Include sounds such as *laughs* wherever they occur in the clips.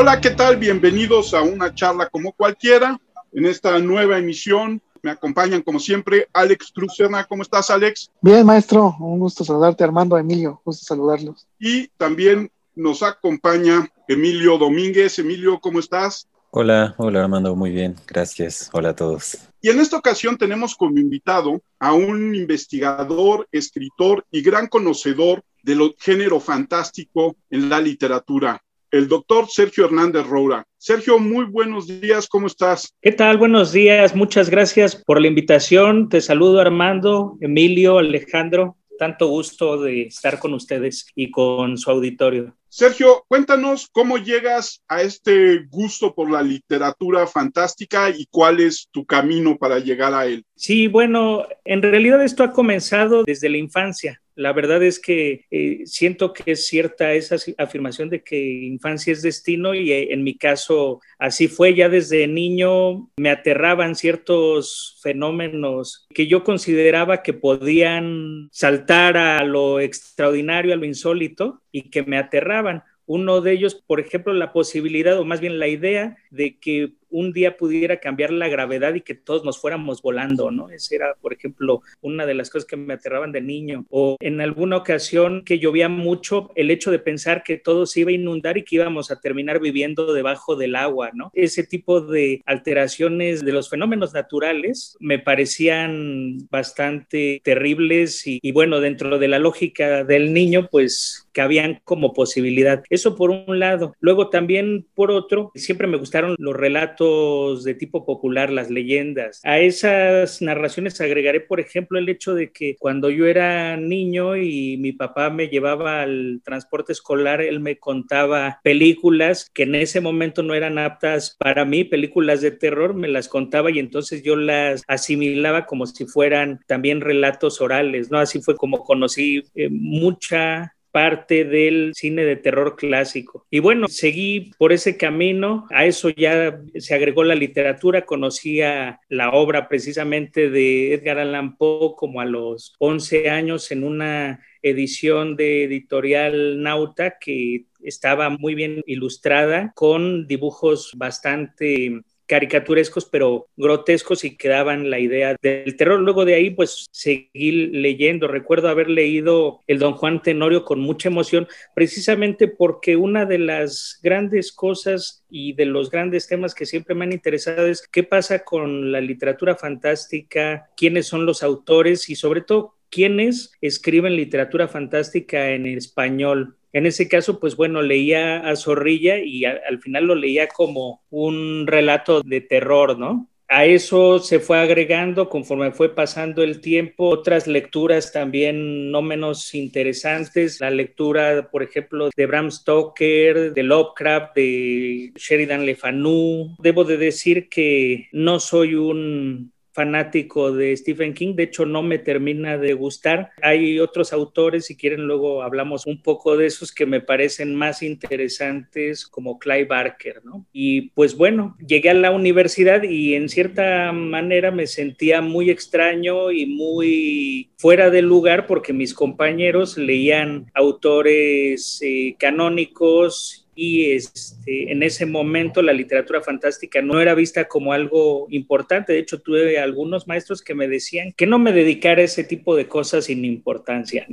Hola, ¿qué tal? Bienvenidos a una charla como cualquiera. En esta nueva emisión me acompañan como siempre Alex Cruzena. ¿Cómo estás, Alex? Bien, maestro. Un gusto saludarte, Armando, Emilio. Gusto saludarlos. Y también nos acompaña Emilio Domínguez. Emilio, ¿cómo estás? Hola, hola Armando, muy bien, gracias. Hola a todos. Y en esta ocasión tenemos como invitado a un investigador, escritor y gran conocedor del género fantástico en la literatura, el doctor Sergio Hernández Roura. Sergio, muy buenos días, ¿cómo estás? ¿Qué tal? Buenos días, muchas gracias por la invitación. Te saludo Armando, Emilio, Alejandro. Tanto gusto de estar con ustedes y con su auditorio. Sergio, cuéntanos cómo llegas a este gusto por la literatura fantástica y cuál es tu camino para llegar a él. Sí, bueno, en realidad esto ha comenzado desde la infancia. La verdad es que eh, siento que es cierta esa afirmación de que infancia es destino y eh, en mi caso así fue. Ya desde niño me aterraban ciertos fenómenos que yo consideraba que podían saltar a lo extraordinario, a lo insólito y que me aterraban. Uno de ellos, por ejemplo, la posibilidad o más bien la idea de que un día pudiera cambiar la gravedad y que todos nos fuéramos volando, ¿no? Esa era, por ejemplo, una de las cosas que me aterraban de niño. O en alguna ocasión que llovía mucho, el hecho de pensar que todo se iba a inundar y que íbamos a terminar viviendo debajo del agua, ¿no? Ese tipo de alteraciones de los fenómenos naturales me parecían bastante terribles y, y bueno, dentro de la lógica del niño, pues cabían como posibilidad. Eso por un lado. Luego también por otro, siempre me gustaron los relatos de tipo popular, las leyendas. A esas narraciones agregaré, por ejemplo, el hecho de que cuando yo era niño y mi papá me llevaba al transporte escolar, él me contaba películas que en ese momento no eran aptas para mí, películas de terror, me las contaba y entonces yo las asimilaba como si fueran también relatos orales, ¿no? Así fue como conocí eh, mucha parte del cine de terror clásico. Y bueno, seguí por ese camino, a eso ya se agregó la literatura, conocía la obra precisamente de Edgar Allan Poe como a los 11 años en una edición de editorial Nauta que estaba muy bien ilustrada con dibujos bastante caricaturescos, pero grotescos y que daban la idea del terror. Luego de ahí, pues seguí leyendo. Recuerdo haber leído El Don Juan Tenorio con mucha emoción, precisamente porque una de las grandes cosas y de los grandes temas que siempre me han interesado es qué pasa con la literatura fantástica, quiénes son los autores y sobre todo quiénes escriben literatura fantástica en español. En ese caso, pues bueno, leía a Zorrilla y al final lo leía como un relato de terror, ¿no? A eso se fue agregando conforme fue pasando el tiempo otras lecturas también no menos interesantes. La lectura, por ejemplo, de Bram Stoker, de Lovecraft, de Sheridan Le Fanu. Debo de decir que no soy un fanático de Stephen King, de hecho no me termina de gustar. Hay otros autores, si quieren luego hablamos un poco de esos que me parecen más interesantes, como Clive Barker, ¿no? Y pues bueno, llegué a la universidad y en cierta manera me sentía muy extraño y muy fuera de lugar porque mis compañeros leían autores eh, canónicos y este, en ese momento la literatura fantástica no era vista como algo importante. De hecho, tuve algunos maestros que me decían que no me dedicara a ese tipo de cosas sin importancia.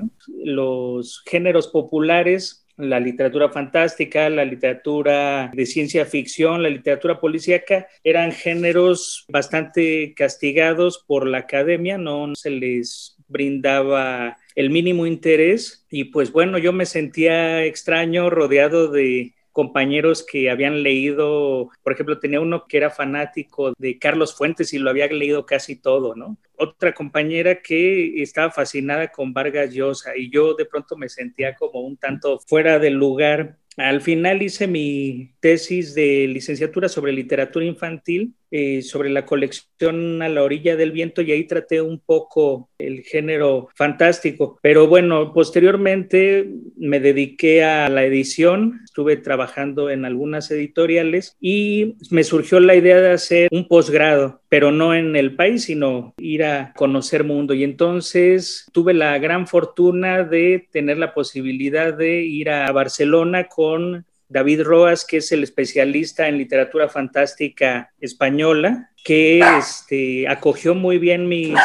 Los géneros populares la literatura fantástica, la literatura de ciencia ficción, la literatura policíaca, eran géneros bastante castigados por la academia, no se les brindaba el mínimo interés y pues bueno, yo me sentía extraño rodeado de compañeros que habían leído, por ejemplo, tenía uno que era fanático de Carlos Fuentes y lo había leído casi todo, ¿no? Otra compañera que estaba fascinada con Vargas Llosa y yo de pronto me sentía como un tanto fuera del lugar. Al final hice mi tesis de licenciatura sobre literatura infantil eh, sobre la colección A la orilla del viento y ahí traté un poco el género fantástico. Pero bueno, posteriormente me dediqué a la edición, estuve trabajando en algunas editoriales y me surgió la idea de hacer un posgrado, pero no en el país, sino ir a conocer mundo. Y entonces tuve la gran fortuna de tener la posibilidad de ir a Barcelona con David Roas, que es el especialista en literatura fantástica española, que este, acogió muy bien mis,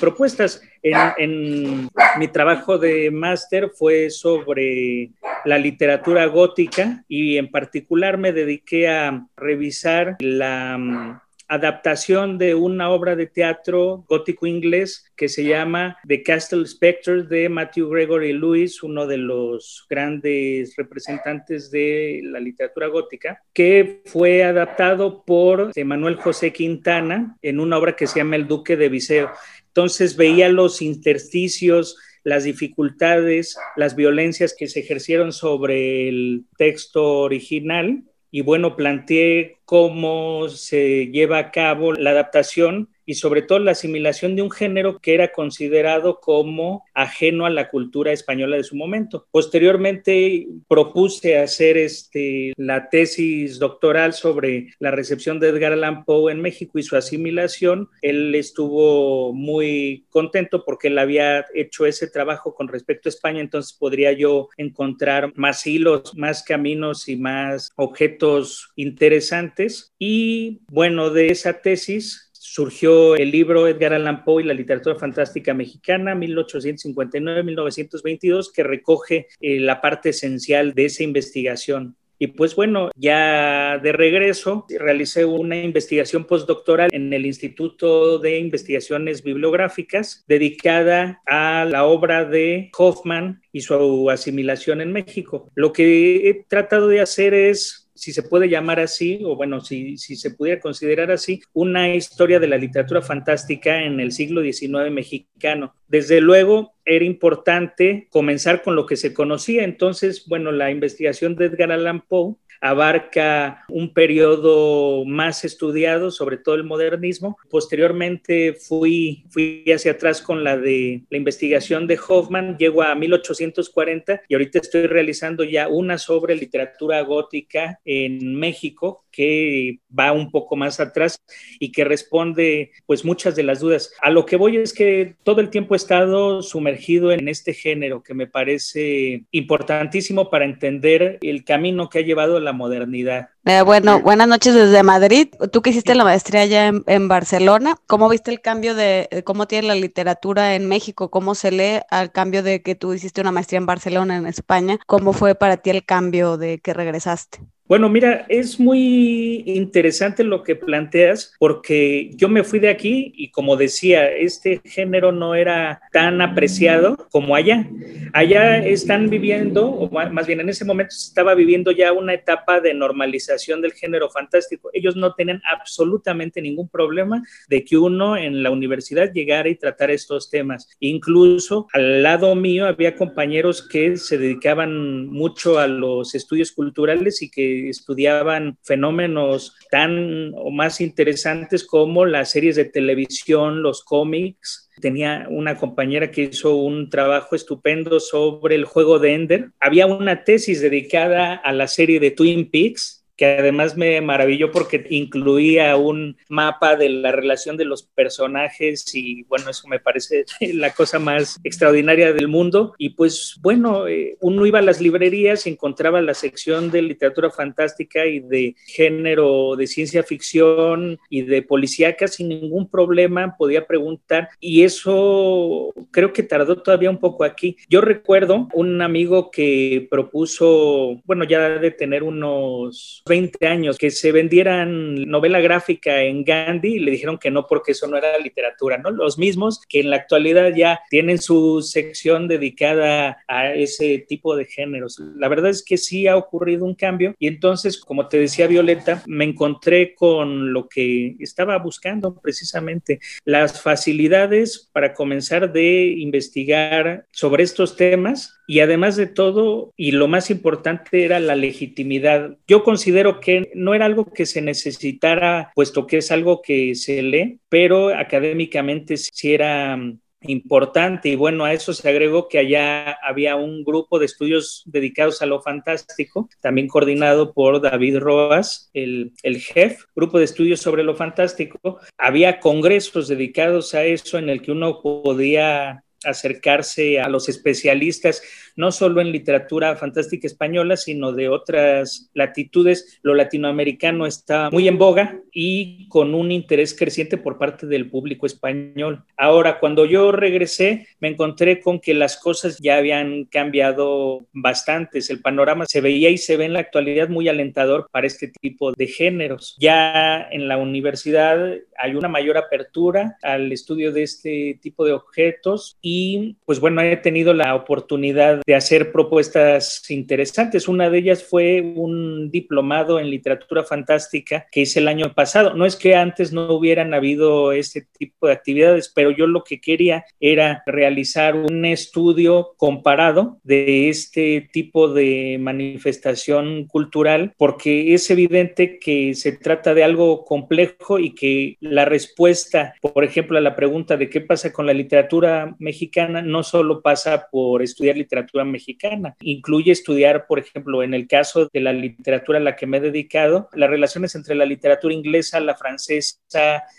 propuestas. En, mi trabajo de máster fue sobre la literatura gótica y en particular me dediqué a revisar la adaptación de una obra de teatro gótico inglés que se llama The Castle Spectre de Matthew Gregory Lewis, uno de los grandes representantes de la literatura gótica, que fue adaptado por Manuel José Quintana en una obra que se llama El Duque de Viseo. Entonces veía los intersticios, las dificultades, las violencias que se ejercieron sobre el texto original y bueno, planteé cómo se lleva a cabo la adaptación y sobre todo la asimilación de un género que era considerado como ajeno a la cultura española de su momento. Posteriormente propuse hacer este, la tesis doctoral sobre la recepción de Edgar Allan Poe en México y su asimilación. Él estuvo muy contento porque él había hecho ese trabajo con respecto a España, entonces podría yo encontrar más hilos, más caminos y más objetos interesantes. Y bueno, de esa tesis surgió el libro Edgar Allan Poe y la literatura fantástica mexicana, 1859-1922, que recoge eh, la parte esencial de esa investigación. Y pues bueno, ya de regreso realicé una investigación postdoctoral en el Instituto de Investigaciones Bibliográficas dedicada a la obra de Hoffman y su asimilación en México. Lo que he tratado de hacer es si se puede llamar así, o bueno, si, si se pudiera considerar así, una historia de la literatura fantástica en el siglo XIX mexicano. Desde luego, era importante comenzar con lo que se conocía. Entonces, bueno, la investigación de Edgar Allan Poe abarca un periodo más estudiado, sobre todo el modernismo. Posteriormente fui, fui hacia atrás con la de la investigación de Hoffman, llego a 1840 y ahorita estoy realizando ya una sobre literatura gótica en México que va un poco más atrás y que responde pues muchas de las dudas. A lo que voy es que todo el tiempo he estado sumergido en este género que me parece importantísimo para entender el camino que ha llevado la modernidad. Eh, bueno, buenas noches desde Madrid. Tú que hiciste la maestría allá en, Barcelona, ¿cómo viste el cambio de cómo tiene la literatura en México? ¿Cómo se lee al cambio de que tú hiciste una maestría en Barcelona, en España? ¿Cómo fue para ti el cambio de que regresaste? Bueno, mira, es muy interesante lo que planteas porque yo me fui de aquí y como decía, este género no era tan apreciado como allá. Allá están viviendo, o más bien en ese momento se estaba viviendo ya una etapa de normalización del género fantástico. Ellos no tenían absolutamente ningún problema de que uno en la universidad llegara y tratara estos temas. Incluso al lado mío había compañeros que se dedicaban mucho a los estudios culturales y que estudiaban fenómenos tan o más interesantes como las series de televisión, los cómics, tenía una compañera que hizo un trabajo estupendo sobre el juego de Ender. Había una tesis dedicada a la serie de Twin Peaks que además me maravilló porque incluía un mapa de la relación de los personajes y bueno, eso me parece *laughs* la cosa más extraordinaria del mundo. Y pues bueno, eh, uno iba a las librerías y encontraba la sección de literatura fantástica y de género de ciencia ficción y de policíaca sin ningún problema, podía preguntar y eso creo que tardó todavía un poco aquí. Yo recuerdo un amigo que propuso, bueno, ya de tener unos 20 años que se vendieran novela gráfica en Gandhi y le dijeron que no porque eso no era literatura, ¿no? Los mismos que en la actualidad ya tienen su sección dedicada a ese tipo de géneros. La verdad es que sí ha ocurrido un cambio y entonces, como te decía Violeta, me encontré con lo que estaba buscando precisamente, las facilidades para comenzar de investigar sobre estos temas y además de todo, y lo más importante era la legitimidad. Yo considero que no era algo que se necesitara, puesto que es algo que se lee, pero académicamente sí era mm, importante y bueno, a eso se agregó que allá había un grupo de estudios dedicados a lo fantástico, también coordinado por David Roas, el, el jefe, grupo de estudios sobre lo fantástico. Había congresos dedicados a eso en el que uno podía acercarse a los especialistas no solo en literatura fantástica española, sino de otras latitudes. Lo latinoamericano está muy en boga y con un interés creciente por parte del público español. Ahora, cuando yo regresé, me encontré con que las cosas ya habían cambiado bastantes. El panorama se veía y se ve en la actualidad muy alentador para este tipo de géneros. Ya en la universidad hay una mayor apertura al estudio de este tipo de objetos y pues bueno, he tenido la oportunidad de hacer propuestas interesantes. Una de ellas fue un diplomado en literatura fantástica que hice el año pasado. No es que antes no hubieran habido este tipo de actividades, pero yo lo que quería era realizar un estudio comparado de este tipo de manifestación cultural porque es evidente que se trata de algo complejo y que la respuesta, por ejemplo, a la pregunta de qué pasa con la literatura mexicana, no solo pasa por estudiar literatura mexicana, incluye estudiar, por ejemplo, en el caso de la literatura a la que me he dedicado, las relaciones entre la literatura inglesa, la francesa,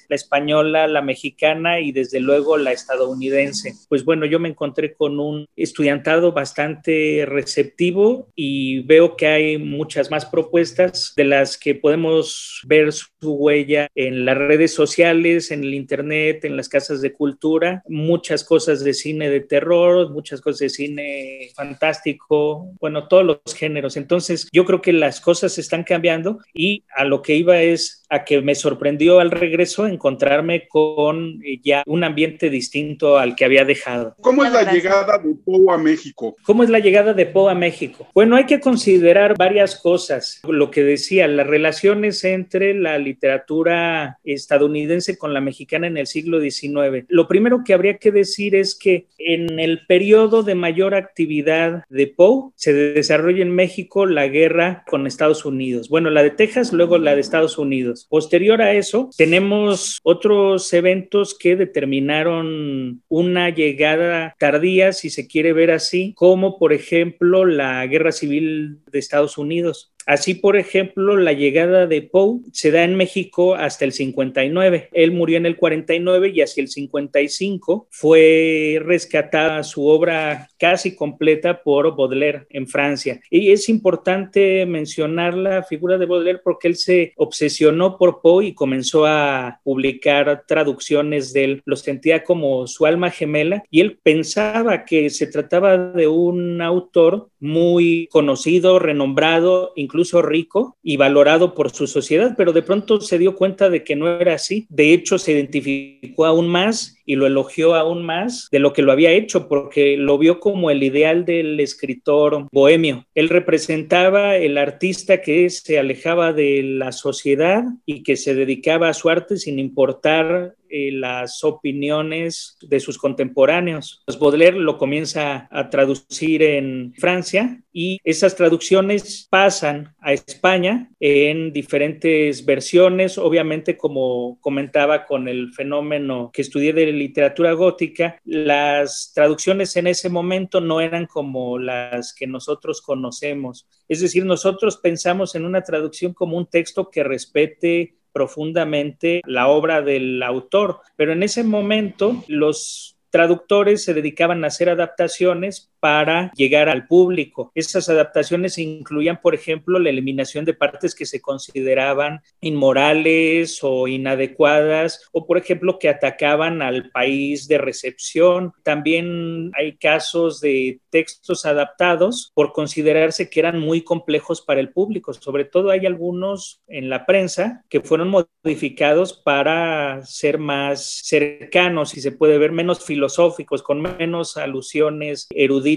la española, la mexicana y desde luego la estadounidense. Pues bueno, yo me encontré con un estudiantado bastante receptivo y veo que hay muchas más propuestas de las que podemos ver su huella en las redes sociales, en el internet, en las casas de cultura, muchas cosas de cine de terror, muchas cosas de cine fantástico, bueno, todos los géneros. Entonces, yo creo que las cosas están cambiando y a lo que iba es a que me sorprendió al regreso encontrarme con eh, ya un ambiente distinto al que había dejado. ¿Cómo es la llegada de Poe a México? ¿Cómo es la llegada de Poe a México? Bueno, hay que considerar varias cosas. Lo que decía, las relaciones entre la literatura estadounidense con la mexicana en el siglo XIX. Lo primero que habría que decir es que en el periodo de mayor actividad de Poe se desarrolla en México la guerra con Estados Unidos. Bueno, la de Texas, luego la de Estados Unidos. Posterior a eso, tenemos otros eventos que determinaron una llegada tardía, si se quiere ver así, como por ejemplo la guerra civil de Estados Unidos. Así, por ejemplo, la llegada de Poe se da en México hasta el 59. Él murió en el 49 y hacia el 55 fue rescatada su obra casi completa por Baudelaire en Francia. Y es importante mencionar la figura de Baudelaire porque él se obsesionó por Poe y comenzó a publicar traducciones de él. Lo sentía como su alma gemela y él pensaba que se trataba de un autor muy conocido, renombrado, incluso rico y valorado por su sociedad, pero de pronto se dio cuenta de que no era así. De hecho, se identificó aún más y lo elogió aún más de lo que lo había hecho, porque lo vio como el ideal del escritor bohemio. Él representaba el artista que se alejaba de la sociedad y que se dedicaba a su arte sin importar eh, las opiniones de sus contemporáneos. Pues Baudelaire lo comienza a traducir en Francia y esas traducciones pasan a España en diferentes versiones, obviamente como comentaba con el fenómeno que estudié de literatura gótica, las traducciones en ese momento no eran como las que nosotros conocemos. Es decir, nosotros pensamos en una traducción como un texto que respete profundamente la obra del autor, pero en ese momento los traductores se dedicaban a hacer adaptaciones para llegar al público. Esas adaptaciones incluían, por ejemplo, la eliminación de partes que se consideraban inmorales o inadecuadas, o por ejemplo, que atacaban al país de recepción. También hay casos de textos adaptados por considerarse que eran muy complejos para el público. Sobre todo hay algunos en la prensa que fueron modificados para ser más cercanos, y se puede ver, menos filosóficos, con menos alusiones eruditas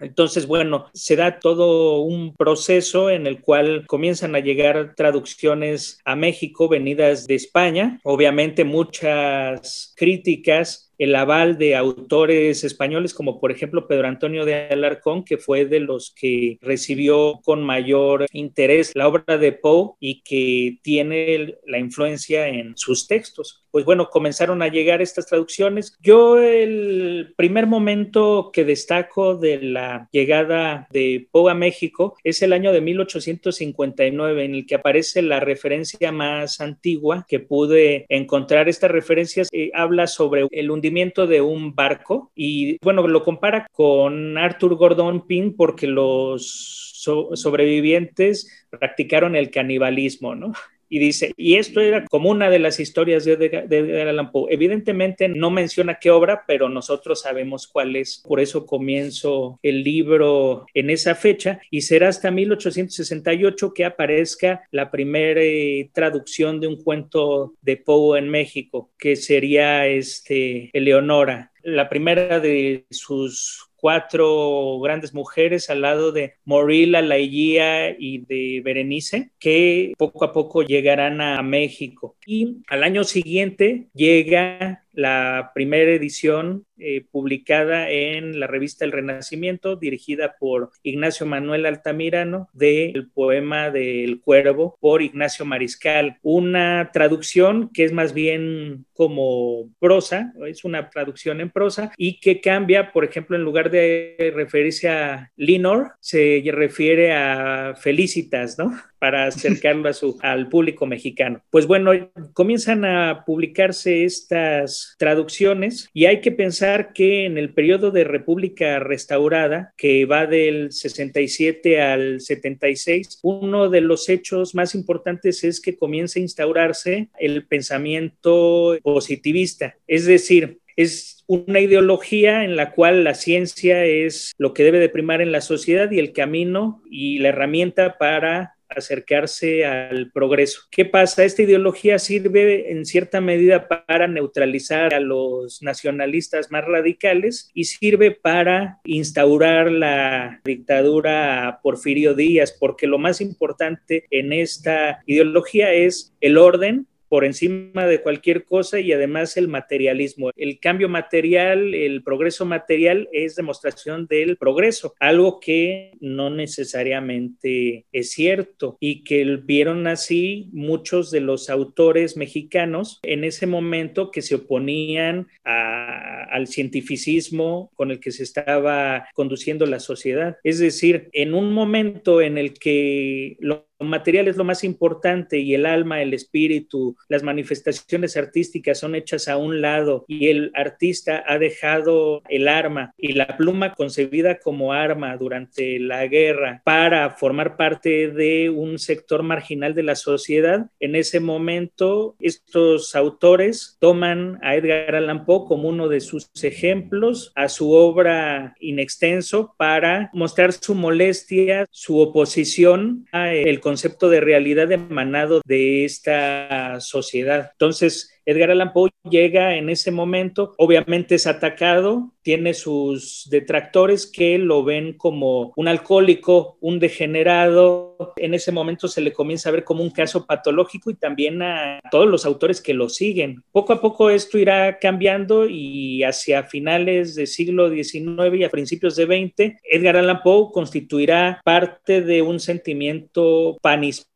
entonces, bueno, se da todo un proceso en el cual comienzan a llegar traducciones a México venidas de España, obviamente muchas críticas el aval de autores españoles como por ejemplo Pedro Antonio de Alarcón, que fue de los que recibió con mayor interés la obra de Poe y que tiene la influencia en sus textos. Pues bueno, comenzaron a llegar estas traducciones. Yo el primer momento que destaco de la llegada de Poe a México es el año de 1859, en el que aparece la referencia más antigua que pude encontrar. Estas referencias eh, habla sobre el hundimiento de un barco y bueno, lo compara con Arthur Gordon Pym porque los sobrevivientes practicaron el canibalismo, ¿no? Y dice, y esto era como una de las historias de Edgar Allan Poe. Evidentemente no menciona qué obra, pero nosotros sabemos cuál es. Por eso comienzo el libro en esa fecha y será hasta 1868 que aparezca la primera eh, traducción de un cuento de Poe en México, que sería este Eleonora. La primera de sus cuatro grandes mujeres al lado de Morila, Laiguía y de Berenice, que poco a poco llegarán a México. Y al año siguiente llega la primera edición eh, publicada en la revista El Renacimiento, dirigida por Ignacio Manuel Altamirano, del poema del Cuervo por Ignacio Mariscal. Una traducción que es más bien como prosa, es una traducción en prosa y que cambia, por ejemplo, en lugar de referirse a Linor, se refiere a Felicitas, ¿no? para *laughs* acercarlo a su, al público mexicano. Pues bueno, comienzan a publicarse estas traducciones y hay que pensar que en el periodo de República Restaurada, que va del 67 al 76, uno de los hechos más importantes es que comienza a instaurarse el pensamiento positivista, es decir, es una ideología en la cual la ciencia es lo que debe de primar en la sociedad y el camino y la herramienta para acercarse al progreso. ¿Qué pasa? Esta ideología sirve en cierta medida para neutralizar a los nacionalistas más radicales y sirve para instaurar la dictadura a Porfirio Díaz, porque lo más importante en esta ideología es el orden por encima de cualquier cosa y además el materialismo. El cambio material, el progreso material es demostración del progreso, algo que no necesariamente es cierto y que vieron así muchos de los autores mexicanos en ese momento que se oponían al cientificismo con el que se estaba conduciendo la sociedad. Es decir, en un momento en el que lo material es lo más importante y el alma, el espíritu, las manifestaciones artísticas son hechas a un lado y el artista ha dejado el arma y la pluma concebida como arma durante la guerra para formar parte de un sector marginal de la sociedad, en ese momento estos autores toman a Edgar Allan Poe como uno de sus ejemplos, a su obra inextenso para mostrar su molestia, su oposición a el concepto de realidad emanado de esta sociedad. Entonces, Edgar Allan Poe llega en ese momento, obviamente es atacado, tiene sus detractores que lo ven como un alcohólico, un degenerado. En ese momento se le comienza a ver como un caso patológico y también a todos los autores que lo siguen. Poco a poco esto irá cambiando y hacia finales del siglo XIX y a principios de XX, Edgar Allan Poe constituirá parte de un sentimiento panhispánico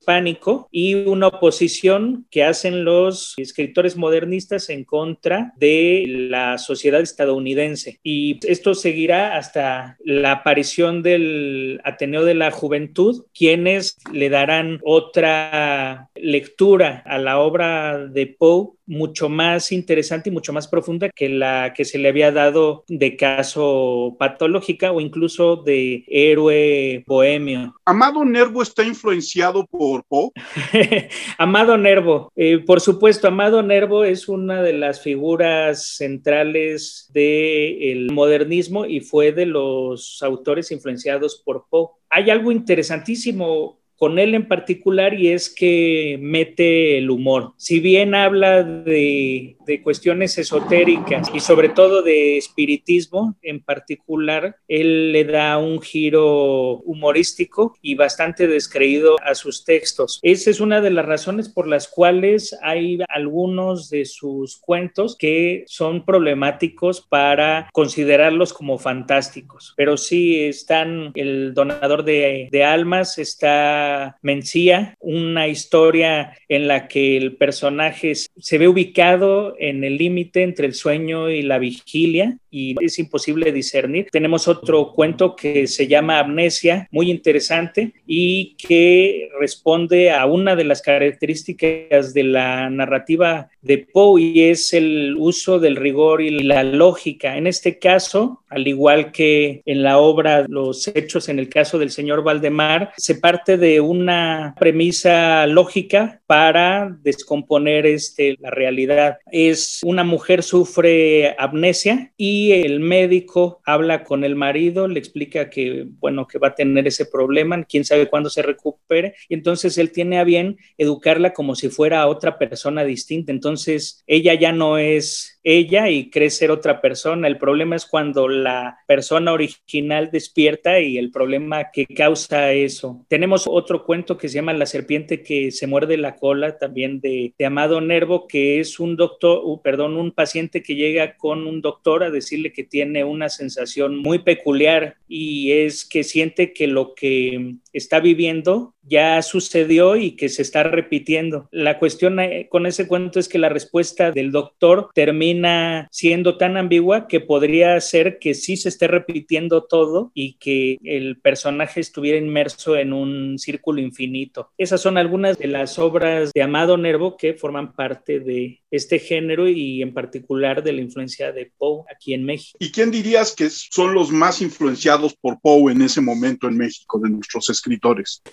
y una oposición que hacen los escritores modernistas en contra de la sociedad estadounidense. Y esto seguirá hasta la aparición del Ateneo de la Juventud, quienes le darán otra lectura a la obra de Poe mucho más interesante y mucho más profunda que la que se le había dado de caso patológica o incluso de héroe bohemio. ¿Amado Nervo está influenciado por Poe? *laughs* Amado Nervo, eh, por supuesto, Amado Nervo es una de las figuras centrales del modernismo y fue de los autores influenciados por Poe. Hay algo interesantísimo con él en particular y es que mete el humor. Si bien habla de, cuestiones esotéricas y sobre todo de espiritismo en particular, él le da un giro humorístico y bastante descreído a sus textos. Esa es una de las razones por las cuales hay algunos de sus cuentos que son problemáticos para considerarlos como fantásticos. Pero sí están el donador de, de almas, está Mencía, una historia en la que el personaje se ve ubicado en el límite entre el sueño y la vigilia y es imposible discernir. Tenemos otro cuento que se llama Amnesia, muy interesante y que responde a una de las características de la narrativa de Poe y es el uso del rigor y la lógica. En este caso, al igual que en la obra Los Hechos en el caso del señor Valdemar, se parte de una premisa lógica para descomponer este, la realidad. Es una mujer sufre amnesia y el médico habla con el marido, le explica que, bueno, que va a tener ese problema, quién sabe cuándo se recupere, y entonces él tiene a bien educarla como si fuera otra persona distinta. Entonces ella ya no es ella y cree ser otra persona. El problema es cuando la persona original despierta y el problema que causa eso. Tenemos otro cuento que se llama La serpiente que se muerde la cola, también de, Amado Nervo, que es un doctor, uh, perdón, un paciente que llega con un doctor a decirle que tiene una sensación muy peculiar y es que siente que lo que está viviendo ya sucedió y que se está repitiendo. La cuestión eh, con ese cuento es que la respuesta del doctor termina siendo tan ambigua que podría ser que sí se esté repitiendo todo y que el personaje estuviera inmerso en un círculo infinito. Esas son algunas de las obras de Amado Nervo que forman parte de este género y en particular de la influencia de Poe aquí en México. ¿Y quién dirías que son los más influenciados por Poe en ese momento en México de nuestros escritores?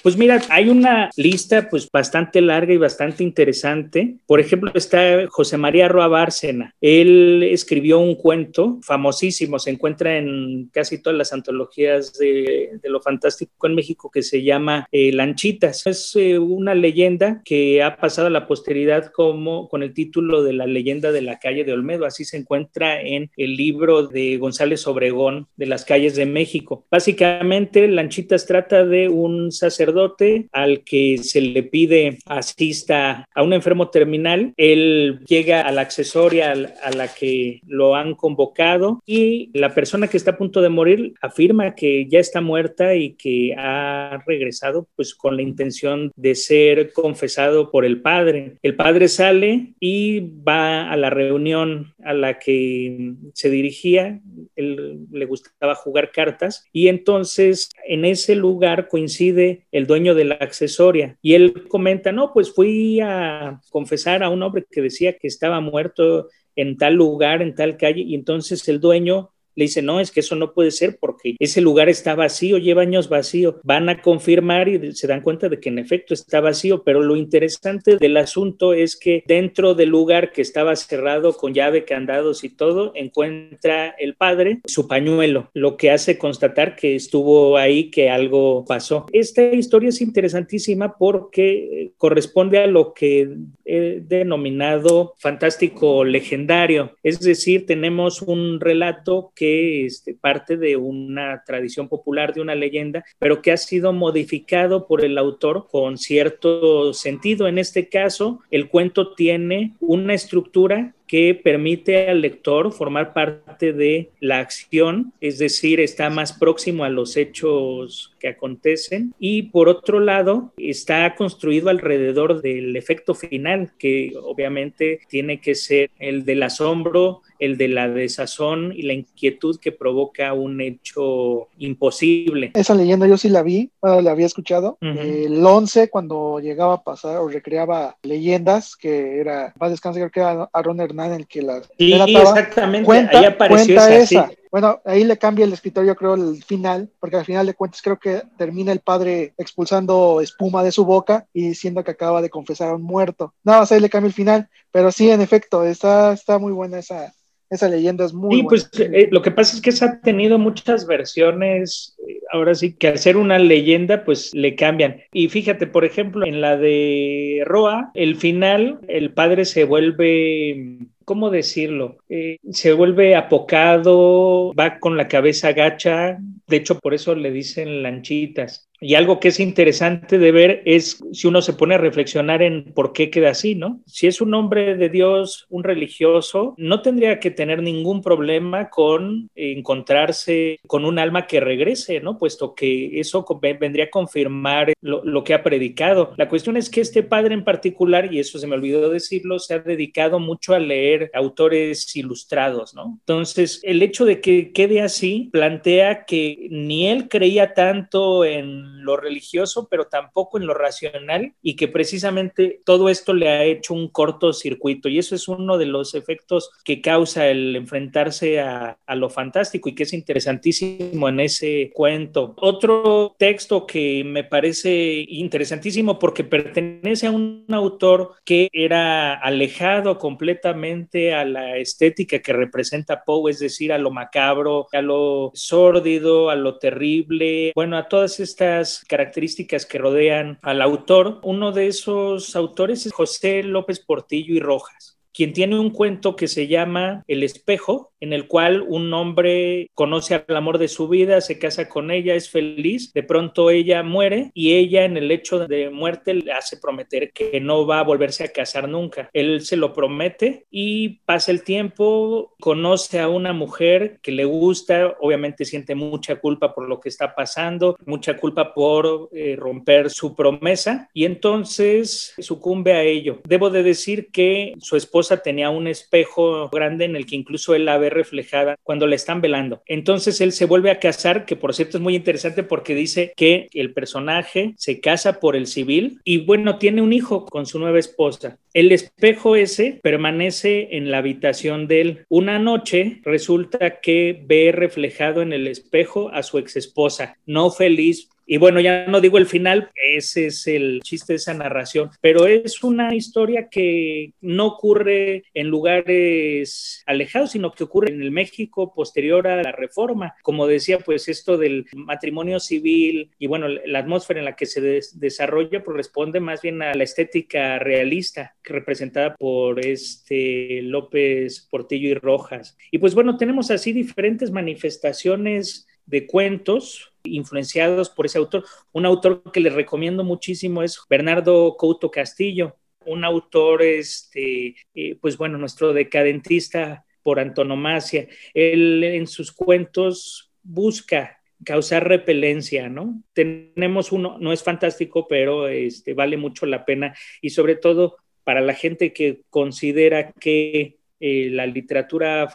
Pues mira, hay una lista pues bastante larga y bastante interesante. Por ejemplo, está José María Roa Bárcena. Él escribió un cuento famosísimo, se encuentra en casi todas las antologías de, de lo fantástico en México que se llama eh, Lanchitas. Es eh, una leyenda que ha pasado a la posteridad como con el título de la leyenda de la calle de Olmedo. Así se encuentra en el libro de González Obregón de las calles de México. Básicamente, Lanchitas trata de un sacerdote al que se le pide asista a un enfermo terminal. Él llega a la accesoria a la que lo han convocado y la persona que está a punto de morir afirma que ya está muerta y que ha regresado pues con la intención de ser confesado por el padre. El padre sale y va a la reunión a la que se dirigía. Él le gustaba jugar cartas y entonces en ese lugar coincide el dueño de la accesoria y él comenta, no, pues fui a confesar a un hombre que decía que estaba muerto en tal lugar, en tal calle, y entonces el dueño le dice, no, es que eso no puede ser porque ese lugar está vacío, lleva años vacío. Van a confirmar y se dan cuenta de que en efecto está vacío, pero lo interesante del asunto es que dentro del lugar que estaba cerrado con llave, candados y todo, encuentra el padre su pañuelo, lo que hace constatar que estuvo ahí, que algo pasó. Esta historia es interesantísima porque corresponde a lo que he denominado fantástico legendario, es decir, tenemos un relato este, parte de una tradición popular, de una leyenda, pero que ha sido modificado por el autor con cierto sentido. En este caso, el cuento tiene una estructura que permite al lector formar parte de la acción, es decir, está más próximo a los hechos que acontecen y por otro lado está construido alrededor del efecto final, que obviamente tiene que ser el del asombro, el de la desazón y la inquietud que provoca un hecho imposible. Esa leyenda yo sí la vi, la había escuchado. El 11, cuando llegaba a pasar o recreaba leyendas, que era, va a descansar, creo que era Aaron Hernán el que la sí, exactamente, cuenta, ahí apareció cuenta esa. Bueno, ahí le cambia el escritor, yo creo, el final, porque al final de cuentas creo que termina el padre expulsando espuma de su boca y diciendo que acaba de confesar a un muerto. Nada más ahí le cambia el final, pero sí, en efecto, está, está muy buena esa, esa leyenda es muy. Sí, pues eh, lo que pasa es que se ha tenido muchas versiones. Eh, ahora sí que al ser una leyenda, pues le cambian. Y fíjate, por ejemplo, en la de Roa, el final, el padre se vuelve ¿cómo decirlo? Eh, se vuelve apocado, va con la cabeza gacha, de hecho por eso le dicen lanchitas. Y algo que es interesante de ver es si uno se pone a reflexionar en por qué queda así, ¿no? Si es un hombre de Dios, un religioso, no tendría que tener ningún problema con encontrarse con un alma que regrese ¿no? Puesto que eso vendría a confirmar lo, lo, que ha predicado. La cuestión es que este padre en particular, y eso se me olvidó decirlo, se ha dedicado mucho a leer autores ilustrados, ¿no? Entonces, el hecho de que quede así plantea que ni él creía tanto en lo religioso, pero tampoco en lo racional, y que precisamente todo esto le ha hecho un cortocircuito, y eso es uno de los efectos que causa el enfrentarse a, a lo fantástico y que es interesantísimo en ese cuento. Otro texto que me parece interesantísimo porque pertenece a un autor que era alejado completamente a la estética que representa Poe, es decir, a lo macabro, a lo sórdido, a lo terrible, bueno, a todas estas características que rodean al autor. Uno de esos autores es José López Portillo y Rojas quien tiene un cuento que se llama El espejo, en el cual un hombre conoce al amor de su vida, se casa con ella, es feliz, de pronto ella muere y ella en el hecho de muerte le hace prometer que no va a volverse a casar nunca. Él se lo promete y pasa el tiempo, conoce a una mujer que le gusta, obviamente siente mucha culpa por lo que está pasando, mucha culpa por eh, romper su promesa y entonces sucumbe a ello. Debo de decir que su esposa tenía un espejo grande en el que incluso él la ve reflejada cuando la están velando. Entonces él se vuelve a casar, que por cierto es muy interesante porque dice que el personaje se casa por el civil y bueno, tiene un hijo con su nueva esposa. El espejo ese permanece en la habitación de él. Una noche resulta que ve reflejado en el espejo a su ex esposa, no feliz y bueno, ya no digo el final, ese es el chiste de esa narración, pero es una historia que no ocurre en lugares alejados, sino que ocurre en el México posterior a la reforma. Como decía, pues esto del matrimonio civil y bueno, la atmósfera en la que se desarrolla corresponde más bien a la estética realista representada por este López Portillo y Rojas. Y pues bueno, tenemos así diferentes manifestaciones de cuentos influenciados por ese autor. Un autor que les recomiendo muchísimo es Bernardo Couto Castillo, un autor, este, eh, pues bueno, nuestro decadentista por antonomasia. Él en sus cuentos busca causar repelencia, ¿no? Tenemos uno, no es fantástico, pero este, vale mucho la pena y sobre todo para la gente que considera que eh, la literatura,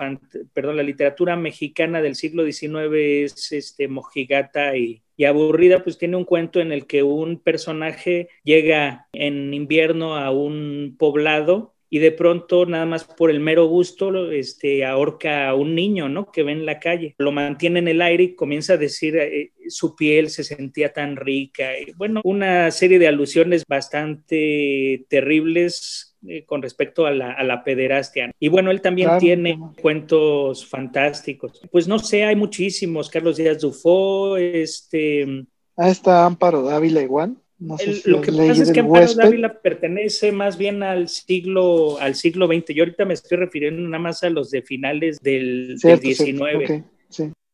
perdón, la literatura mexicana del siglo XIX es este, mojigata y, aburrida, pues tiene un cuento en el que un personaje llega en invierno a un poblado y de pronto nada más por el mero gusto este, ahorca a un niño, ¿no? Que ve en la calle. Lo mantiene en el aire y comienza a decir eh, su piel se sentía tan rica. Y, bueno, una serie de alusiones bastante terribles eh, con respecto a la, a la, pederastia. Y bueno, él también tiene cuentos fantásticos. Pues no sé, hay muchísimos. Carlos Díaz Dufo, este... Ah, está Amparo Dávila igual. No sé lo que pasa es que Amparo Dávila pertenece más bien al siglo, al siglo XX. Yo ahorita me estoy refiriendo nada más a los de finales del, XIX.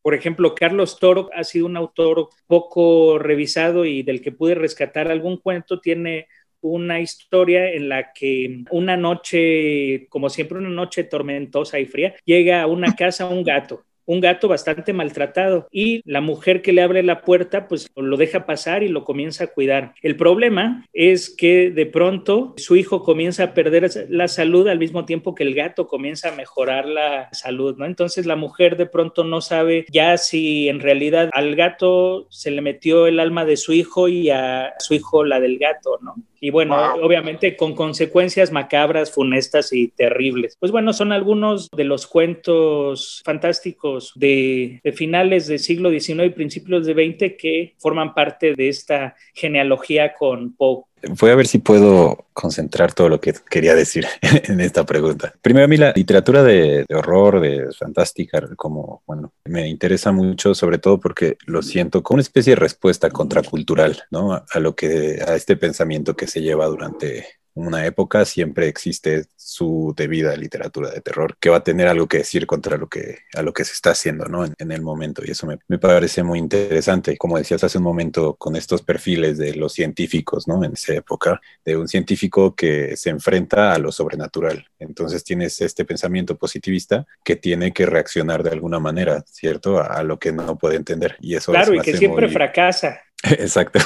Por ejemplo, Carlos Toro ha sido un autor poco revisado y del que pude rescatar algún cuento. Tiene una historia en la que una noche, como siempre, una noche tormentosa y fría, llega a una casa un gato un gato bastante maltratado y la mujer que le abre la puerta pues lo deja pasar y lo comienza a cuidar. El problema es que de pronto su hijo comienza a perder la salud al mismo tiempo que el gato comienza a mejorar la salud, ¿no? Entonces la mujer de pronto no sabe ya si en realidad al gato se le metió el alma de su hijo y a su hijo la del gato, ¿no? Y bueno, obviamente con consecuencias macabras, funestas y terribles. Pues bueno, son algunos de los cuentos fantásticos de, finales del siglo XIX y principios de XX que forman parte de esta genealogía con Poe. Voy a ver si puedo concentrar todo lo que quería decir *laughs* en esta pregunta. Primero, a mí la literatura de, horror, de fantástica, como, bueno, me interesa mucho, sobre todo porque lo siento como una especie de respuesta contracultural, ¿no? A, lo que, a este pensamiento que se lleva durante una época, siempre existe su debida literatura de terror que va a tener algo que decir contra lo que, a lo que se está haciendo ¿no? en, el momento. Y eso me, me, parece muy interesante. Como decías hace un momento, con estos perfiles de los científicos ¿no? en esa época, de un científico que se enfrenta a lo sobrenatural. Entonces tienes este pensamiento positivista que tiene que reaccionar de alguna manera, ¿cierto? A, lo que no puede entender. Y eso claro, y que siempre fracasa. *laughs* Exacto,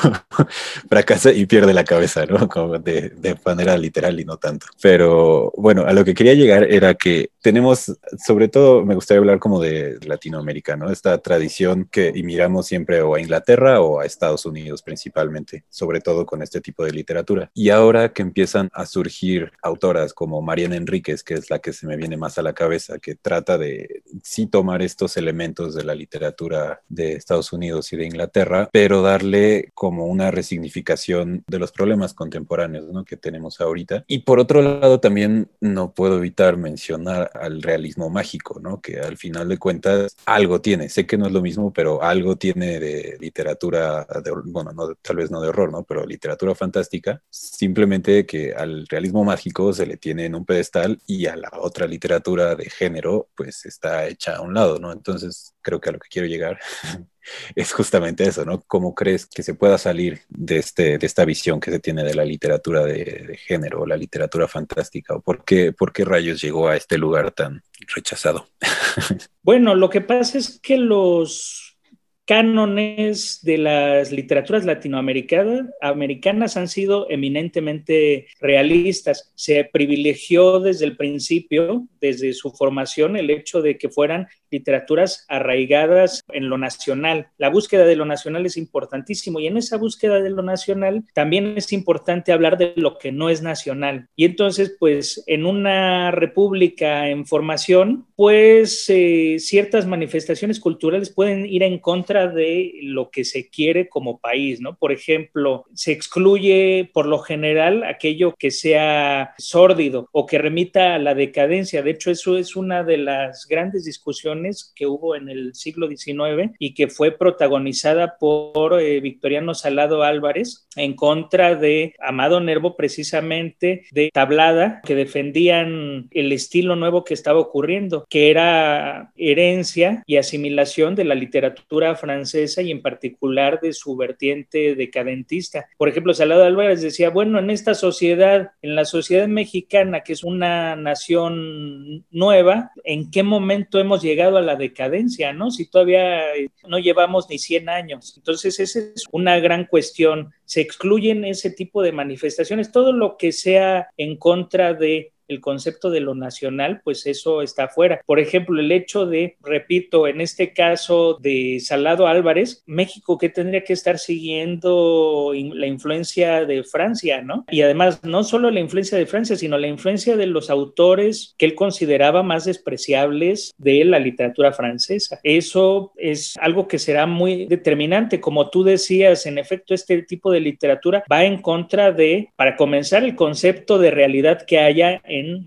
fracasa y pierde la cabeza, ¿no? Como de, manera literal y no tanto. Pero bueno, a lo que quería llegar era que tenemos, sobre todo, me gustaría hablar como de Latinoamérica, ¿no? Esta tradición que y miramos siempre o a Inglaterra o a Estados Unidos principalmente, sobre todo con este tipo de literatura. Y ahora que empiezan a surgir autoras como Mariana Enríquez, que es la que se me viene más a la cabeza, que trata de sí tomar estos elementos de la literatura de Estados Unidos y de Inglaterra, pero darle como una resignificación de los problemas contemporáneos ¿no? que tenemos ahorita. Y por otro lado, también no puedo evitar mencionar al realismo mágico, ¿no? que al final de cuentas algo tiene. Sé que no es lo mismo, pero algo tiene de literatura, de, bueno, no, tal vez no de horror, ¿no? pero literatura fantástica. Simplemente que al realismo mágico se le tiene en un pedestal y a la otra literatura de género, pues está hecha a un lado, ¿no? Entonces, creo que a lo que quiero llegar *laughs* es justamente eso, ¿no? ¿Cómo crees que se pueda salir de, este, de esta visión que se tiene de la literatura de, género, la literatura fantástica? ¿O por qué, por qué rayos llegó a este lugar tan rechazado? *laughs* bueno, lo que pasa es que los cánones de las literaturas latinoamericanas americanas han sido eminentemente realistas. Se privilegió desde el principio, desde su formación, el hecho de que fueran literaturas arraigadas en lo nacional. La búsqueda de lo nacional es importantísimo y en esa búsqueda de lo nacional también es importante hablar de lo que no es nacional. Y entonces, pues en una república en formación, pues eh, ciertas manifestaciones culturales pueden ir en contra de lo que se quiere como país, ¿no? Por ejemplo, se excluye por lo general aquello que sea sórdido o que remita a la decadencia. De hecho, eso es una de las grandes discusiones que hubo en el siglo XIX y que fue protagonizada por eh, Victoriano Salado Álvarez en contra de Amado Nervo, precisamente de Tablada, que defendían el estilo nuevo que estaba ocurriendo, que era herencia y asimilación de la literatura francesa y en particular de su vertiente decadentista. Por ejemplo, Salado Álvarez decía, bueno, en esta sociedad, en la sociedad mexicana, que es una nación nueva, ¿en qué momento hemos llegado a la decadencia, no? Si todavía no llevamos ni 100 años. Entonces, esa es una gran cuestión. Se excluyen ese tipo de manifestaciones, todo lo que sea en contra de el concepto de lo nacional, pues eso está fuera. Por ejemplo, el hecho de, repito, en este caso de Salado Álvarez, México que tendría que estar siguiendo la influencia de Francia, ¿no? Y además, no solo la influencia de Francia, sino la influencia de los autores que él consideraba más despreciables de la literatura francesa. Eso es algo que será muy determinante. Como tú decías, en efecto, este tipo de literatura va en contra de, para comenzar, el concepto de realidad que haya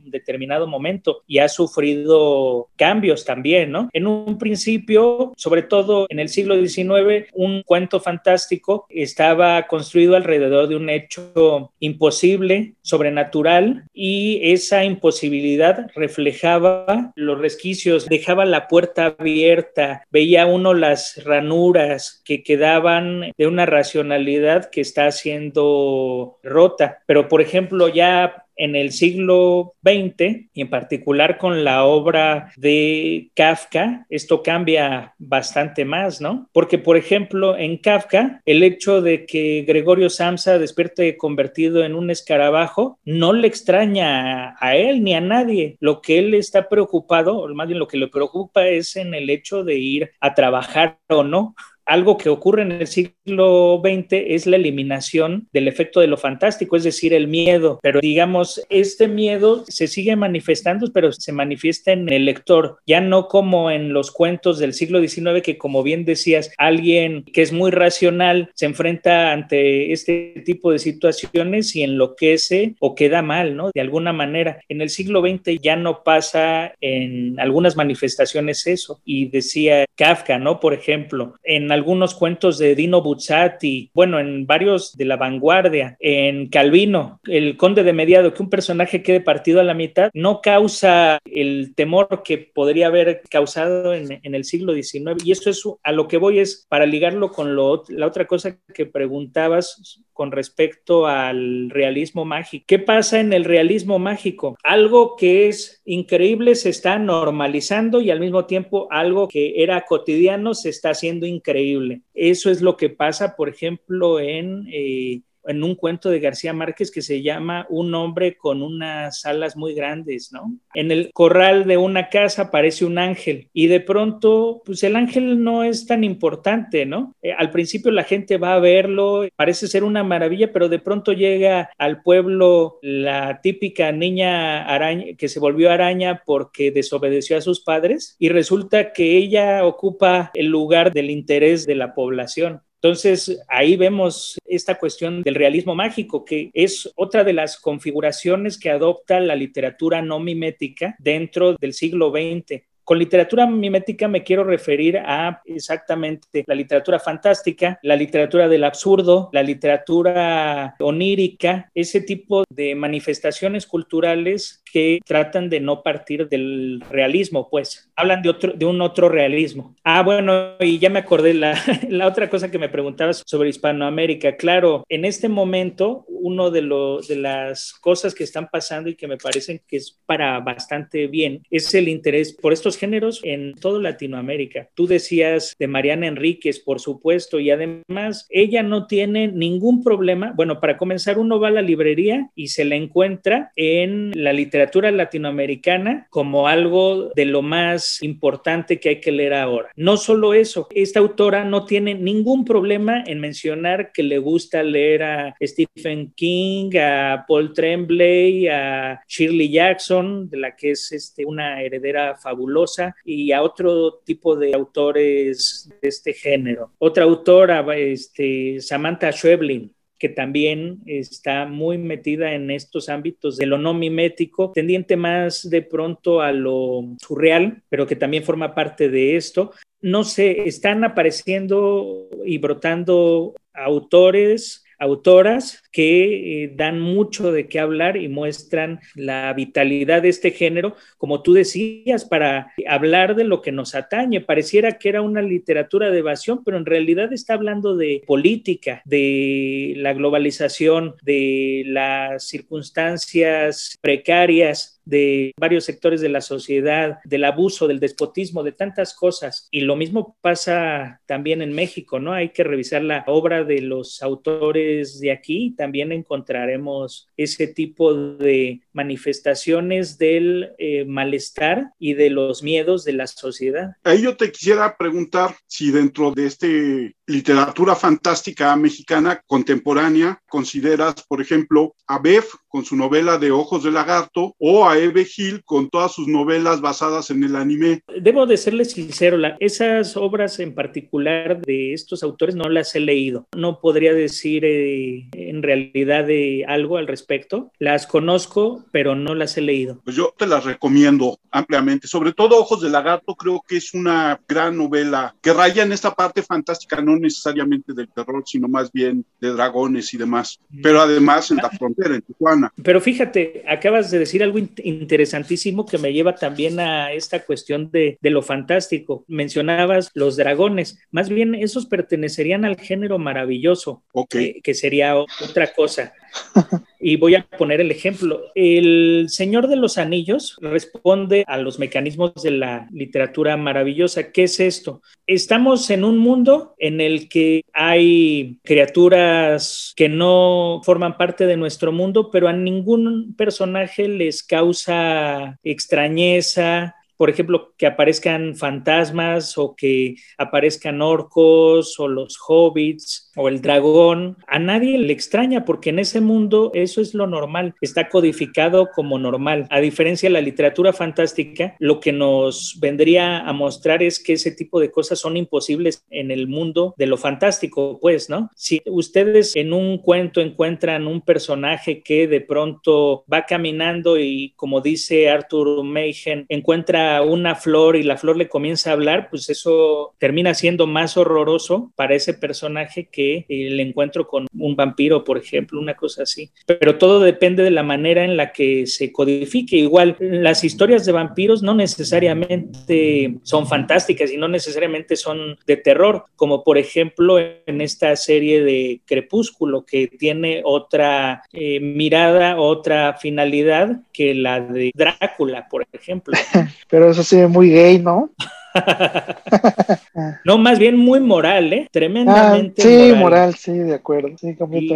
determinado momento y ha sufrido cambios también, ¿no? En un principio, sobre todo en el siglo XIX, un cuento fantástico estaba construido alrededor de un hecho imposible, sobrenatural, y esa imposibilidad reflejaba los resquicios, dejaba la puerta abierta, veía uno las ranuras que quedaban de una racionalidad que está siendo rota. Pero, por ejemplo, ya en el siglo XX y en particular con la obra de Kafka, esto cambia bastante más, ¿no? Porque, por ejemplo, en Kafka, el hecho de que Gregorio Samsa despierte convertido en un escarabajo no le extraña a él ni a nadie. Lo que él está preocupado, o más bien lo que le preocupa es en el hecho de ir a trabajar o no algo que ocurre en el siglo XX es la eliminación del efecto de lo fantástico, es decir, el miedo. Pero digamos, este miedo se sigue manifestando, pero se manifiesta en el lector, ya no como en los cuentos del siglo XIX, que como bien decías, alguien que es muy racional se enfrenta ante este tipo de situaciones y enloquece o queda mal, ¿no? De alguna manera. En el siglo XX ya no pasa en algunas manifestaciones eso. Y decía Kafka, ¿no? Por ejemplo, en algunos cuentos de Dino Buzzati, bueno, en varios de la vanguardia, en Calvino, el conde de Mediado, que un personaje quede partido a la mitad, no causa el temor que podría haber causado en, el siglo XIX. Y esto es a lo que voy es para ligarlo con lo, la otra cosa que preguntabas con respecto al realismo mágico. ¿Qué pasa en el realismo mágico? Algo que es increíble se está normalizando y al mismo tiempo algo que era cotidiano se está haciendo increíble. Eso es lo que pasa, por ejemplo, en eh, en un cuento de García Márquez que se llama Un hombre con unas alas muy grandes, ¿no? En el corral de una casa aparece un ángel y de pronto, pues el ángel no es tan importante, ¿no? Eh, al principio la gente va a verlo, parece ser una maravilla, pero de pronto llega al pueblo la típica niña araña que se volvió araña porque desobedeció a sus padres y resulta que ella ocupa el lugar del interés de la población. Entonces, ahí vemos esta cuestión del realismo mágico, que es otra de las configuraciones que adopta la literatura no mimética dentro del siglo XX. Con literatura mimética me quiero referir a exactamente la literatura fantástica, la literatura del absurdo, la literatura onírica, ese tipo de manifestaciones culturales que tratan de no partir del realismo, pues hablan de, otro, de un otro realismo. Ah, bueno, y ya me acordé la, *laughs* la otra cosa que me preguntabas sobre Hispanoamérica. Claro, en este momento, uno de, lo, de las cosas que están pasando y que me parecen que es para bastante bien es el interés por estos géneros en toda Latinoamérica. Tú decías de Mariana Enríquez, por supuesto, y además ella no tiene ningún problema. Bueno, para comenzar, uno va a la librería y se la encuentra en la literatura latinoamericana como algo de lo más importante que hay que leer ahora. No solo eso, esta autora no tiene ningún problema en mencionar que le gusta leer a Stephen King, a Paul Tremblay, a Shirley Jackson, de la que es este, una heredera fabulosa y a otro tipo de autores de este género. Otra autora, este, Samantha Schweblin, que también está muy metida en estos ámbitos de lo no mimético, tendiente más de pronto a lo surreal, pero que también forma parte de esto. No sé, están apareciendo y brotando autores autoras que eh, dan mucho de qué hablar y muestran la vitalidad de este género, como tú decías, para hablar de lo que nos atañe. Pareciera que era una literatura de evasión, pero en realidad está hablando de política, de la globalización, de las circunstancias precarias de varios sectores de la sociedad, del abuso, del despotismo, de tantas cosas. Y lo mismo pasa también en México, ¿no? Hay que revisar la obra de los autores de aquí, también encontraremos ese tipo de manifestaciones del eh, malestar y de los miedos de la sociedad. Ahí yo te quisiera preguntar si dentro de este literatura fantástica mexicana contemporánea consideras, por ejemplo, a Bev con su novela de Ojos de Lagarto o a Eve Hill con todas sus novelas basadas en el anime. Debo de serle sincero, esas obras en particular de estos autores no las he leído. No podría decir eh, en realidad de algo al respecto. Las conozco, pero no las he leído. Pues yo te las recomiendo ampliamente. Sobre todo Ojos de Lagarto creo que es una gran novela que raya en esta parte fantástica, no necesariamente del terror, sino más bien de dragones y demás. Pero además en la frontera, en Tijuana. Pero fíjate, acabas de decir algo interesantísimo que me lleva también a esta cuestión de, de lo fantástico. Mencionabas los dragones. Más bien, esos pertenecerían al género maravilloso, que, que sería otra cosa. Y voy a poner el ejemplo. El Señor de los Anillos responde a los mecanismos de la literatura maravillosa. ¿Qué es esto? Estamos en un mundo en el que hay criaturas que no forman parte de nuestro mundo, pero a ningún personaje les causa extrañeza, por ejemplo, que aparezcan fantasmas o que aparezcan orcos o los hobbits o el dragón, a nadie le extraña porque en ese mundo eso es lo normal, está codificado como normal. A diferencia de la literatura fantástica, lo que nos vendría a mostrar es que ese tipo de cosas son imposibles en el mundo de lo fantástico, pues, ¿no? Si ustedes en un cuento encuentran un personaje que de pronto va caminando y como dice Arthur Mayhem, encuentra una flor y la flor le comienza a hablar, pues eso termina siendo más horroroso para ese personaje que el encuentro con un vampiro, por ejemplo, una cosa así. Pero todo depende de la manera en la que se codifique. Igual, las historias de vampiros no necesariamente son fantásticas y no necesariamente son de terror, como por ejemplo en esta serie de Crepúsculo, que tiene otra eh, mirada, otra finalidad que la de Drácula, por ejemplo. *laughs* Pero eso sí, muy gay, ¿no? *laughs* no, más bien muy moral, ¿eh? Tremendamente. Ah, sí, moral. sí, de acuerdo.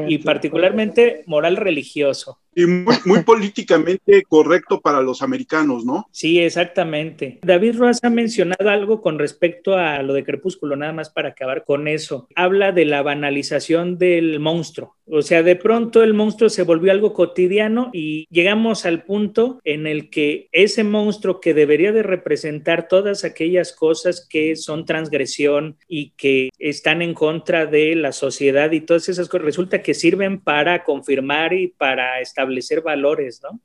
y, particularmente moral religioso. Y muy, *laughs* políticamente correcto para los americanos, ¿no? Sí, exactamente. David Roas ha mencionado algo con respecto a lo de Crepúsculo, nada más para acabar con eso. Habla de la banalización del monstruo. O sea, de pronto el monstruo se volvió algo cotidiano y llegamos al punto en el que ese monstruo que debería de representar todas aquellas cosas que son transgresión y que están en contra de la sociedad y todas esas cosas, resulta que sirven para confirmar y para establecer establecer valores, ¿no?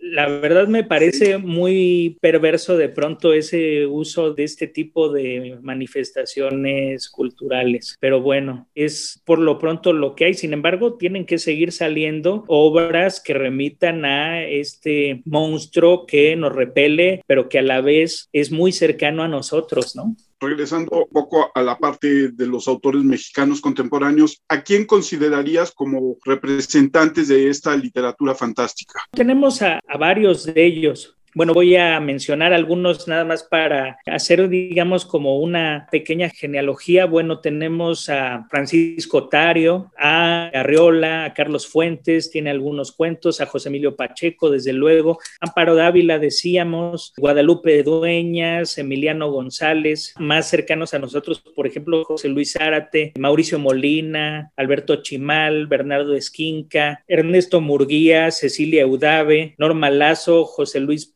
La verdad me parece muy perverso de pronto ese uso de este tipo de manifestaciones culturales, pero bueno, es por lo pronto lo que hay. Sin embargo, tienen que seguir saliendo obras que remitan a este monstruo que nos repele, pero que a la vez es muy cercano a nosotros, ¿no? Regresando un poco a la parte de los autores mexicanos contemporáneos, ¿a quién considerarías como representantes de esta literatura fantástica? Tenemos a, varios de ellos. Bueno, voy a mencionar algunos nada más para hacer, digamos, como una pequeña genealogía. Bueno, tenemos a Francisco Tario, a Arriola, a Carlos Fuentes, tiene algunos cuentos, a José Emilio Pacheco, desde luego, Amparo Dávila, decíamos, Guadalupe Dueñas, Emiliano González, más cercanos a nosotros, por ejemplo, José Luis Zárate, Mauricio Molina, Alberto Chimal, Bernardo Esquinca, Ernesto Murguía, Cecilia Udave, Norma Lazo, José Luis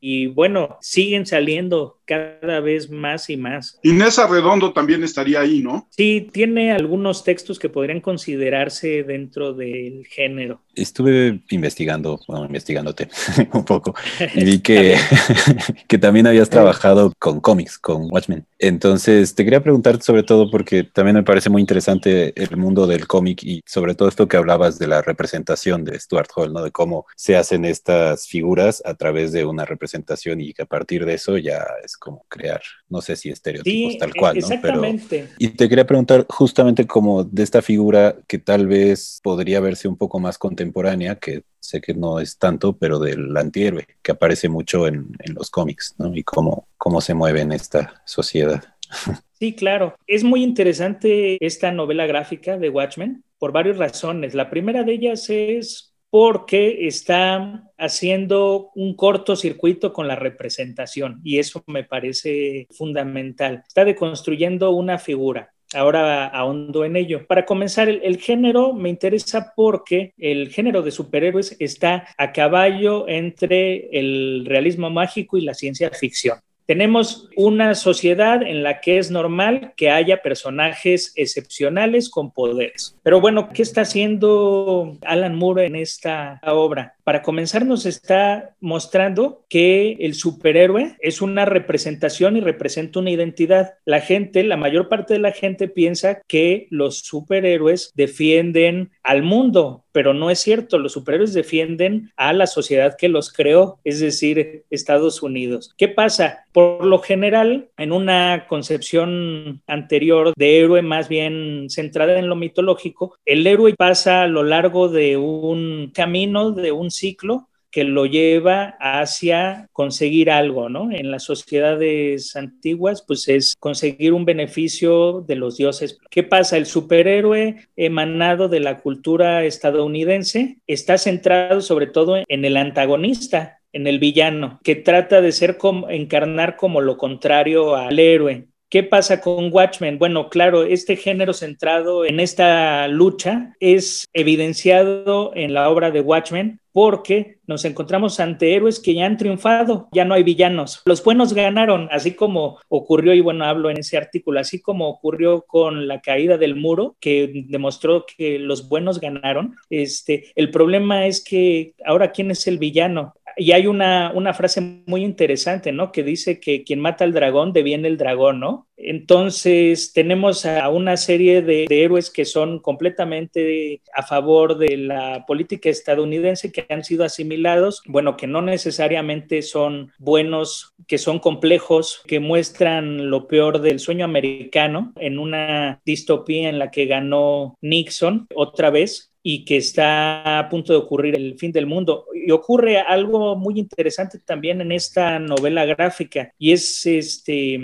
y bueno, siguen saliendo cada vez más y más. Inés Arredondo también estaría ahí, ¿no? Sí, tiene algunos textos que podrían considerarse dentro del género. Estuve investigando, bueno, investigándote *laughs* un poco, y vi que, *laughs* *laughs* que también habías trabajado con cómics, con Watchmen. Entonces, te quería preguntar sobre todo porque también me parece muy interesante el mundo del cómic y sobre todo esto que hablabas de la representación de Stuart Hall, ¿no? De cómo se hacen estas figuras a través de una representación y que a partir de eso ya es como crear, no sé si estereotipos tal cual, ¿no? Exactamente. y te quería preguntar justamente como de esta figura que tal vez podría verse un poco más contemporánea, que sé que no es tanto, pero del antihéroe, que aparece mucho en, en los cómics, ¿no? Y cómo, cómo se mueve en esta sociedad. *laughs* Sí, claro. Es muy interesante esta novela gráfica de Watchmen por varias razones. La primera de ellas es porque está haciendo un cortocircuito con la representación y eso me parece fundamental. Está deconstruyendo una figura. Ahora ahondo en ello. Para comenzar, el, el, género me interesa porque el género de superhéroes está a caballo entre el realismo mágico y la ciencia ficción. Tenemos una sociedad en la que es normal que haya personajes excepcionales con poderes. Pero bueno, ¿qué está haciendo Alan Moore en esta obra? Para comenzar, nos está mostrando que el superhéroe es una representación y representa una identidad. La gente, la mayor parte de la gente piensa que los superhéroes defienden al mundo, pero no es cierto. Los superhéroes defienden a la sociedad que los creó, es decir, Estados Unidos. ¿Qué pasa? Por lo general, en una concepción anterior de héroe más bien centrada en lo mitológico, el héroe pasa a lo largo de un camino, de un ciclo que lo lleva hacia conseguir algo, ¿no? En las sociedades antiguas, pues es conseguir un beneficio de los dioses. ¿Qué pasa? El superhéroe emanado de la cultura estadounidense está centrado sobre todo en el antagonista, en el villano, que trata de ser como, encarnar como lo contrario al héroe. ¿Qué pasa con Watchmen? Bueno, claro, este género centrado en esta lucha es evidenciado en la obra de Watchmen porque nos encontramos ante héroes que ya han triunfado, ya no hay villanos. Los buenos ganaron, así como ocurrió, y bueno, hablo en ese artículo, así como ocurrió con la caída del muro, que demostró que los buenos ganaron. Este, el problema es que ahora, ¿quién es el villano? Y hay una, una, frase muy interesante, ¿no? Que dice que quien mata al dragón deviene el dragón, ¿no? Entonces tenemos a una serie de, de, héroes que son completamente a favor de la política estadounidense, que han sido asimilados, bueno, que no necesariamente son buenos, que son complejos, que muestran lo peor del sueño americano en una distopía en la que ganó Nixon otra vez y que está a punto de ocurrir el fin del mundo. Y ocurre algo muy interesante también en esta novela gráfica y es este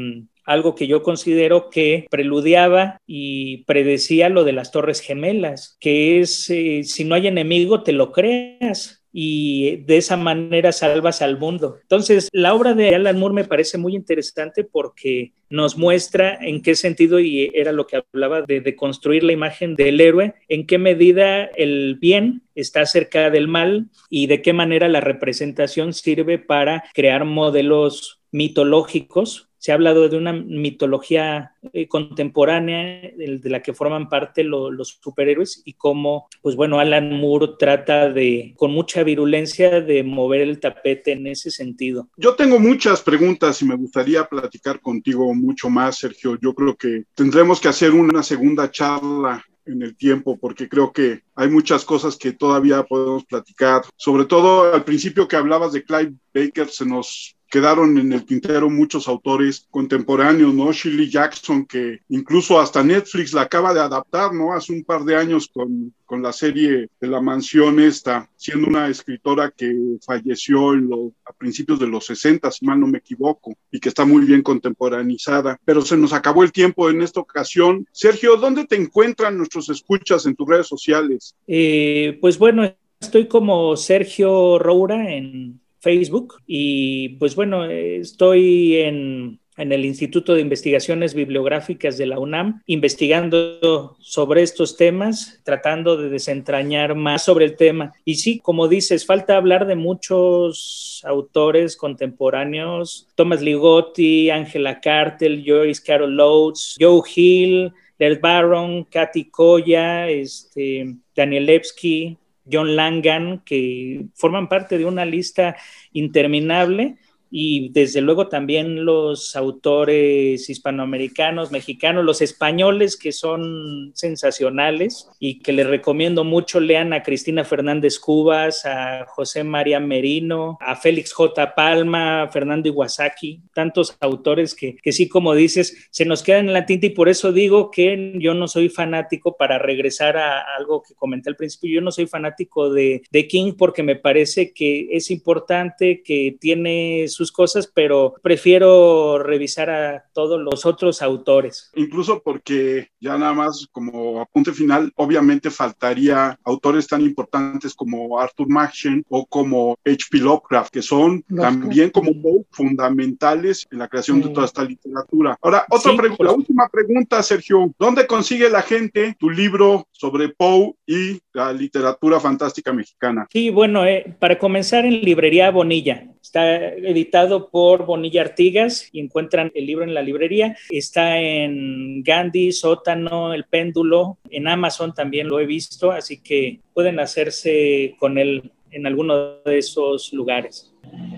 algo que yo considero que preludiaba y predecía lo de las Torres Gemelas, que es eh, si no hay enemigo, te lo creas y de esa manera salvas al mundo. Entonces, la obra de Alan Moore me parece muy interesante porque nos muestra en qué sentido, y era lo que hablaba de, de construir la imagen del héroe, en qué medida el bien está cerca del mal y de qué manera la representación sirve para crear modelos mitológicos se ha hablado de una mitología eh, contemporánea de, la que forman parte los superhéroes y cómo, pues bueno, Alan Moore trata de, con mucha virulencia, de mover el tapete en ese sentido. Yo tengo muchas preguntas y me gustaría platicar contigo mucho más, Sergio. Yo creo que tendremos que hacer una segunda charla en el tiempo, porque creo que hay muchas cosas que todavía podemos platicar. Sobre todo al principio que hablabas de Clive Baker, se nos quedaron en el tintero muchos autores contemporáneos, ¿no? Shirley Jackson, que incluso hasta Netflix la acaba de adaptar, ¿no? Hace un par de años con, con la serie de la mansión esta, siendo una escritora que falleció en a principios de los 60, si mal no me equivoco, y que está muy bien contemporaneizada. Pero se nos acabó el tiempo en esta ocasión. Sergio, ¿dónde te encuentran nuestros escuchas en tus redes sociales? Eh, pues bueno, estoy como Sergio Roura en Facebook y pues bueno, estoy en, en el Instituto de Investigaciones Bibliográficas de la UNAM, investigando sobre estos temas, tratando de desentrañar más sobre el tema. Y sí, como dices, falta hablar de muchos autores contemporáneos, Thomas Ligotti, Angela Cartel, Joyce Carol Oates, Joe Hill, Led Barron, Katy Koya, este, Daniel Levsky, John Langan, que forman parte de una lista interminable y desde luego también los autores hispanoamericanos, mexicanos, los españoles que son sensacionales y que les recomiendo mucho, lean a Cristina Fernández Cubas, a José María Merino, a Félix J. Palma, a Fernando Iwasaki, tantos autores que, que sí, como dices, se nos quedan en la tinta y por eso digo que yo no soy fanático para regresar a algo que comenté al principio, yo no soy fanático de, de King porque me parece que es importante que tiene sus cosas, pero prefiero revisar a todos los otros autores. Incluso porque ya nada más como apunte final, obviamente faltaría autores tan importantes como Arthur Machen o como H.P. Lovecraft, que son también como fundamentales en la creación de toda esta literatura. Ahora, otra pregunta, la última pregunta, Sergio, ¿dónde consigue la gente tu libro sobre Poe y la literatura fantástica mexicana? Sí, bueno, eh, para comenzar en Librería Bonilla. Está editado por Bonilla Artigas y encuentran el libro en la librería. Está en Gandhi, Sótano, El Péndulo. En Amazon también lo he visto, así que pueden hacerse con él en alguno de esos lugares.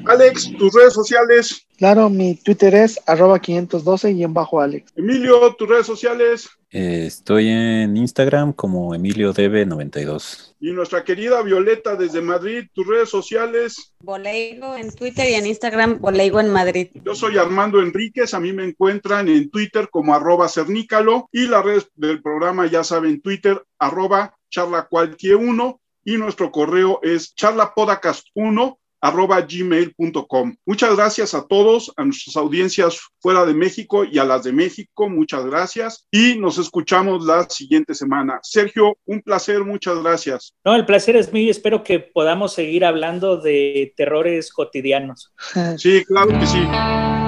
Alex, tus redes sociales. Claro, mi Twitter es arroba 512 y en bajo Alex. Emilio, tus redes sociales. Eh, estoy en Instagram como EmilioDB92. Y nuestra querida Violeta desde Madrid, tus redes sociales. Boleigo en Twitter y en Instagram, Boleigo en Madrid. Yo soy Armando Enríquez, a mí me encuentran en Twitter como arroba cernícalo y las redes del programa ya saben, Twitter arroba charla cualquier uno y nuestro correo es charlapodcast1 arroba gmail.com. Muchas gracias a todos, a nuestras audiencias fuera de México y a las de México, muchas gracias y nos escuchamos la siguiente semana. Sergio, un placer, muchas gracias. No, el placer es mío, espero que podamos seguir hablando de terrores cotidianos. Sí, claro que sí.